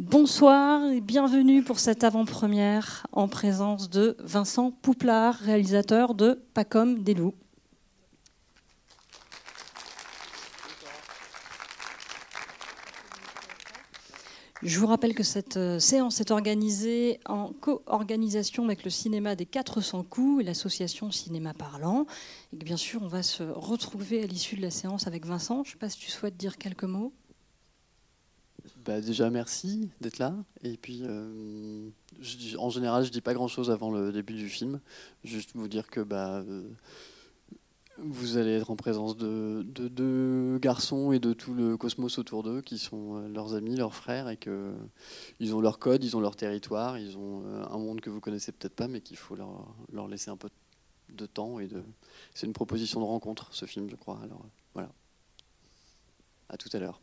Bonsoir et bienvenue pour cette avant-première en présence de Vincent Pouplard, réalisateur de Pas comme des loups. Je vous rappelle que cette euh, séance est organisée en co-organisation avec le cinéma des 400 coups et l'association Cinéma Parlant. Et bien sûr, on va se retrouver à l'issue de la séance avec Vincent. Je ne sais pas si tu souhaites dire quelques mots. Bah déjà, merci d'être là. Et puis, euh, en général, je dis pas grand-chose avant le début du film. Juste vous dire que bah, euh, vous allez être en présence de, deux garçons et de tout le cosmos autour d'eux, qui sont euh, leurs amis, leurs frères, et que ils ont leur code, ils ont leur territoire, ils ont un monde que vous connaissez peut-être pas, mais qu'il faut leur, laisser un peu de temps. Et de... C'est une proposition de rencontre, ce film, je crois. Alors voilà. À tout à l'heure.